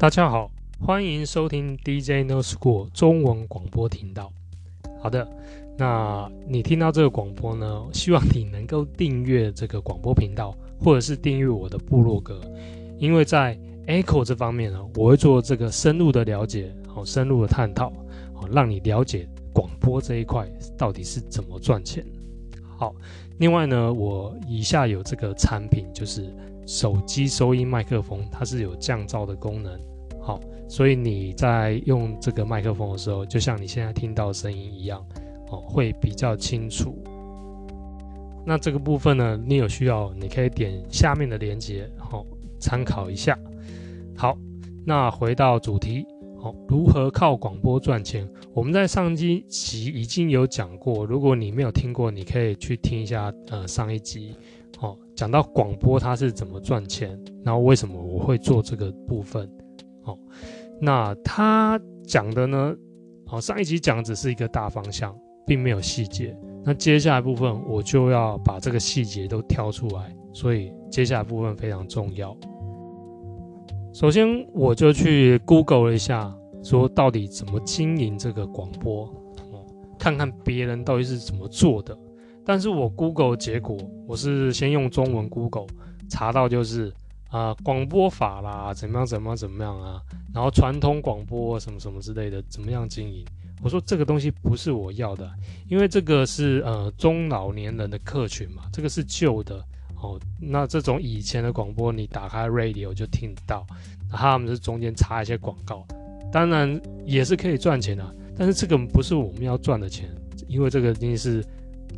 大家好，欢迎收听 DJ No School 中文广播频道。好的，那你听到这个广播呢，希望你能够订阅这个广播频道，或者是订阅我的部落格，因为在 Echo 这方面呢，我会做这个深入的了解，好，深入的探讨，好，让你了解广播这一块到底是怎么赚钱。好，另外呢，我以下有这个产品，就是手机收音麦克风，它是有降噪的功能。好，所以你在用这个麦克风的时候，就像你现在听到声音一样，哦，会比较清楚。那这个部分呢，你有需要，你可以点下面的链接，好，参考一下。好，那回到主题。好，如何靠广播赚钱？我们在上一集已经有讲过，如果你没有听过，你可以去听一下呃上一集。哦，讲到广播它是怎么赚钱，然后为什么我会做这个部分。好，那他讲的呢？好，上一集讲只是一个大方向，并没有细节。那接下来部分我就要把这个细节都挑出来，所以接下来部分非常重要。首先，我就去 Google 了一下，说到底怎么经营这个广播，哦，看看别人到底是怎么做的。但是我 Google 结果，我是先用中文 Google 查到，就是啊，广播法啦，怎么样，怎么样，怎么样啊，然后传统广播什么什么之类的，怎么样经营？我说这个东西不是我要的，因为这个是呃中老年人的客群嘛，这个是旧的。哦，那这种以前的广播，你打开 radio 就听得到，那他们是中间插一些广告，当然也是可以赚钱的，但是这个不是我们要赚的钱，因为这个已经是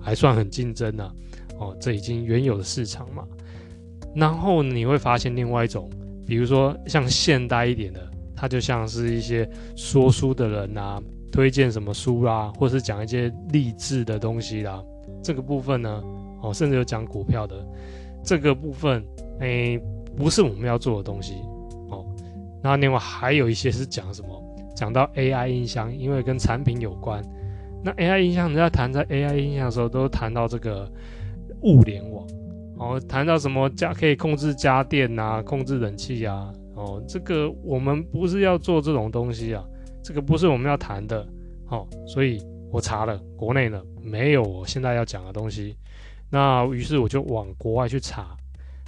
还算很竞争的，哦，这已经原有的市场嘛。然后你会发现另外一种，比如说像现代一点的，它就像是一些说书的人啊，推荐什么书啦，或是讲一些励志的东西啦，这个部分呢。哦，甚至有讲股票的这个部分，哎、不是我们要做的东西。哦，那另外还有一些是讲什么？讲到 AI 音箱，因为跟产品有关。那 AI 音箱，人家谈在 AI 音箱的时候，都谈到这个物联网。哦，谈到什么家可以控制家电啊，控制冷气啊。哦，这个我们不是要做这种东西啊，这个不是我们要谈的。哦，所以我查了国内呢，没有我现在要讲的东西。那于是我就往国外去查，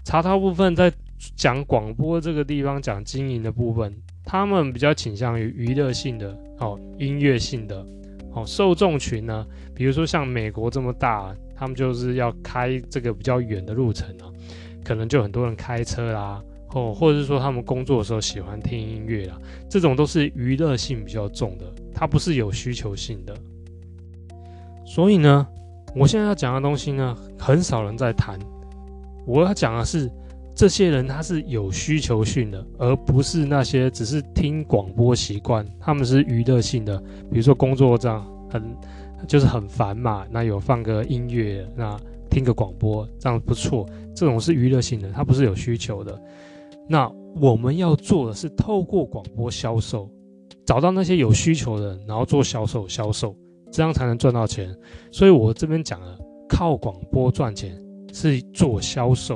查到部分在讲广播这个地方讲经营的部分，他们比较倾向于娱乐性的哦，音乐性的哦，受众群呢，比如说像美国这么大，他们就是要开这个比较远的路程啊，可能就很多人开车啦，哦，或者是说他们工作的时候喜欢听音乐啦，这种都是娱乐性比较重的，它不是有需求性的，所以呢。我现在要讲的东西呢，很少人在谈。我要讲的是，这些人他是有需求性的，而不是那些只是听广播习惯，他们是娱乐性的。比如说工作这样很就是很烦嘛，那有放个音乐，那听个广播这样不错。这种是娱乐性的，它不是有需求的。那我们要做的是透过广播销售，找到那些有需求的人，然后做销售，销售。这样才能赚到钱，所以我这边讲了，靠广播赚钱是做销售。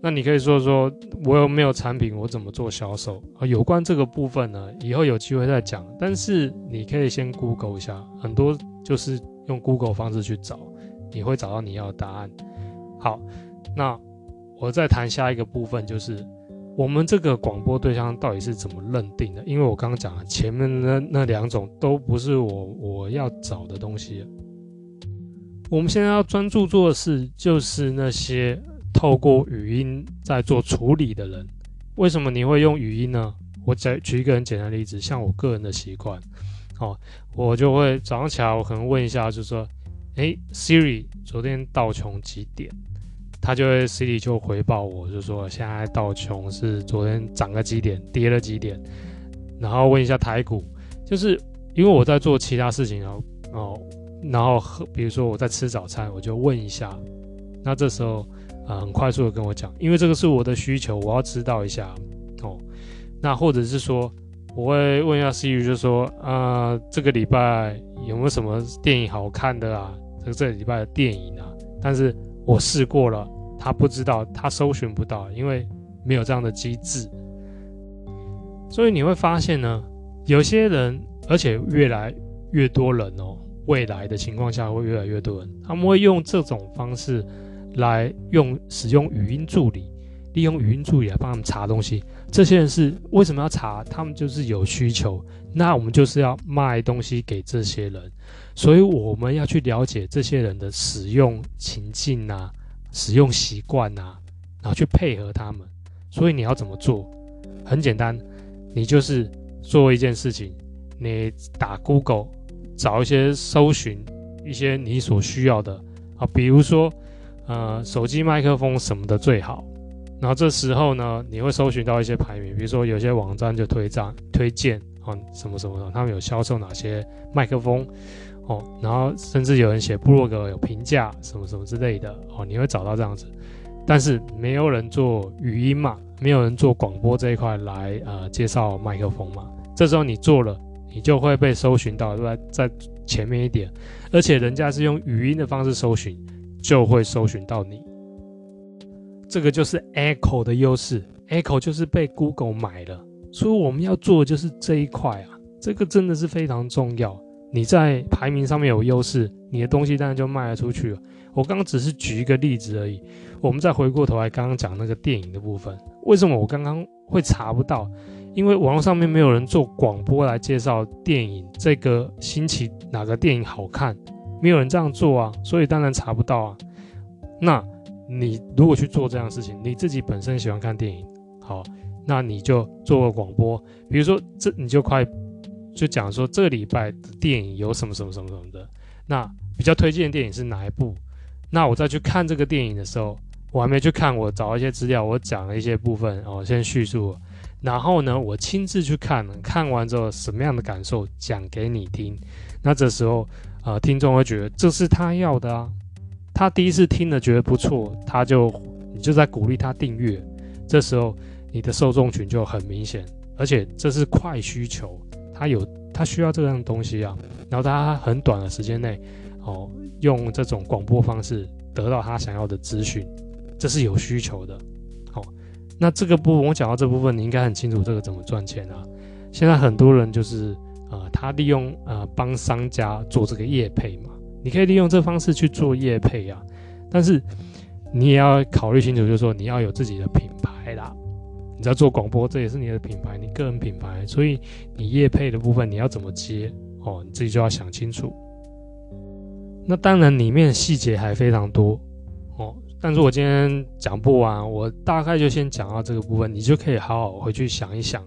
那你可以说说，我有没有产品，我怎么做销售啊？有关这个部分呢，以后有机会再讲。但是你可以先 Google 一下，很多就是用 Google 方式去找，你会找到你要的答案。好，那我再谈下一个部分，就是。我们这个广播对象到底是怎么认定的？因为我刚刚讲了前面那那两种都不是我我要找的东西。我们现在要专注做的事，就是那些透过语音在做处理的人。为什么你会用语音呢？我再举一个很简单的例子，像我个人的习惯，哦，我就会早上起来，我可能问一下，就说，诶，Siri，昨天道琼几点？他就会 Siri 就回报我，就说现在道琼是昨天涨了几点，跌了几点，然后问一下台股，就是因为我在做其他事情，然后哦，然后比如说我在吃早餐，我就问一下，那这时候、呃、很快速的跟我讲，因为这个是我的需求，我要知道一下哦，那或者是说我会问一下 Siri，就说啊、这个礼拜有没有什么电影好看的啊？这这个礼拜的电影啊，但是。我试过了，他不知道，他搜寻不到，因为没有这样的机制。所以你会发现呢，有些人，而且越来越多人哦，未来的情况下会越来越多人，他们会用这种方式来用使用语音助理，利用语音助理来帮他们查东西。这些人是为什么要查？他们就是有需求，那我们就是要卖东西给这些人，所以我们要去了解这些人的使用情境啊，使用习惯啊，然后去配合他们。所以你要怎么做？很简单，你就是做一件事情，你打 Google 找一些搜寻一些你所需要的啊，比如说呃手机麦克风什么的最好。然后这时候呢，你会搜寻到一些排名，比如说有些网站就推荐推荐啊什么什么的，他们有销售哪些麦克风哦，然后甚至有人写部落格有评价什么什么之类的哦，你会找到这样子。但是没有人做语音嘛，没有人做广播这一块来呃介绍麦克风嘛。这时候你做了，你就会被搜寻到，对吧？在前面一点，而且人家是用语音的方式搜寻，就会搜寻到你。这个就是 Echo 的优势，Echo 就是被 Google 买了，所以我们要做的就是这一块啊，这个真的是非常重要。你在排名上面有优势，你的东西当然就卖得出去了。我刚刚只是举一个例子而已。我们再回过头来，刚刚讲那个电影的部分，为什么我刚刚会查不到？因为网络上面没有人做广播来介绍电影，这个星期哪个电影好看，没有人这样做啊，所以当然查不到啊。那你如果去做这样的事情，你自己本身喜欢看电影，好，那你就做个广播，比如说这你就快。就讲说这个礼拜的电影有什么什么什么什么的，那比较推荐的电影是哪一部？那我再去看这个电影的时候，我还没去看，我找一些资料，我讲了一些部分哦，先叙述，然后呢，我亲自去看，看完之后什么样的感受讲给你听。那这时候，呃，听众会觉得这是他要的啊，他第一次听了觉得不错，他就你就在鼓励他订阅。这时候你的受众群就很明显，而且这是快需求。他有，他需要这样的东西啊，然后他很短的时间内，哦，用这种广播方式得到他想要的资讯，这是有需求的。好，那这个部分我讲到这部分，你应该很清楚这个怎么赚钱啊。现在很多人就是，呃，他利用呃帮商家做这个业配嘛，你可以利用这方式去做业配啊，但是你也要考虑清楚，就是说你要有自己的品牌啦。你在做广播，这也是你的品牌，你个人品牌，所以你业配的部分你要怎么接哦，你自己就要想清楚。那当然里面细节还非常多哦，但是我今天讲不完，我大概就先讲到这个部分，你就可以好好回去想一想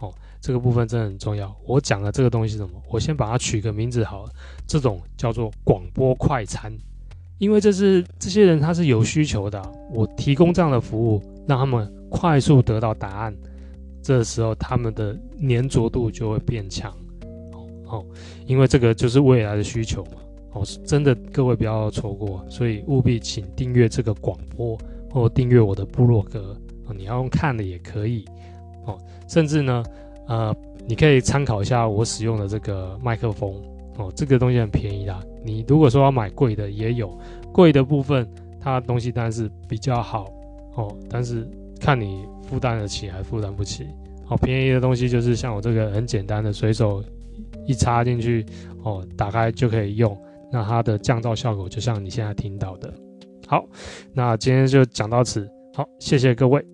哦，这个部分真的很重要。我讲的这个东西是什么？我先把它取个名字好了，这种叫做广播快餐，因为这是这些人他是有需求的，我提供这样的服务让他们。快速得到答案，这时候他们的粘着度就会变强，哦，因为这个就是未来的需求嘛，哦，真的各位不要错过，所以务必请订阅这个广播或订阅我的部落格，哦，你要用看的也可以，哦，甚至呢，呃，你可以参考一下我使用的这个麦克风，哦，这个东西很便宜啦，你如果说要买贵的也有，贵的部分它东西当然是比较好，哦，但是。看你负担得起还负担不起，好便宜的东西就是像我这个很简单的，随手一插进去，哦，打开就可以用。那它的降噪效果就像你现在听到的。好，那今天就讲到此，好，谢谢各位。